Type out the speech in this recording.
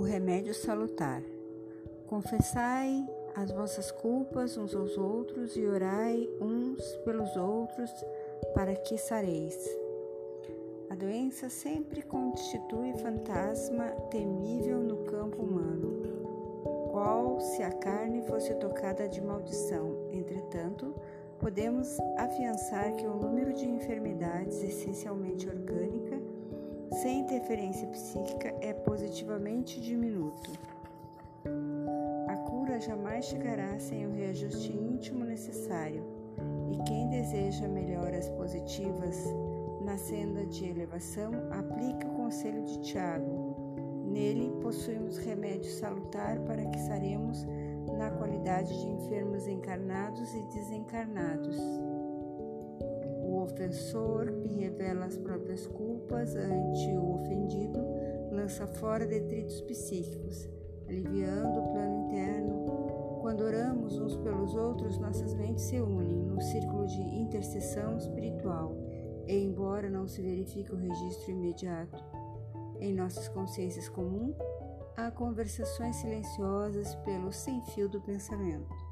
Remédio salutar. Confessai as vossas culpas uns aos outros e orai uns pelos outros para que sareis. A doença sempre constitui fantasma temível no campo humano, qual se a carne fosse tocada de maldição. Entretanto, podemos afiançar que o número de enfermidades essencialmente orgânicas sem interferência psíquica é positivamente diminuto. A cura jamais chegará sem o reajuste íntimo necessário, e quem deseja melhoras positivas na senda de elevação, aplique o conselho de Tiago. Nele possuímos remédio salutar para que saremos na qualidade de enfermos encarnados e desencarnados ofensor e revela as próprias culpas ante o ofendido, lança fora detritos psíquicos, aliviando o plano interno. Quando oramos uns pelos outros, nossas mentes se unem no círculo de intercessão espiritual, e embora não se verifique o registro imediato em nossas consciências comuns, há conversações silenciosas pelo sem fio do pensamento.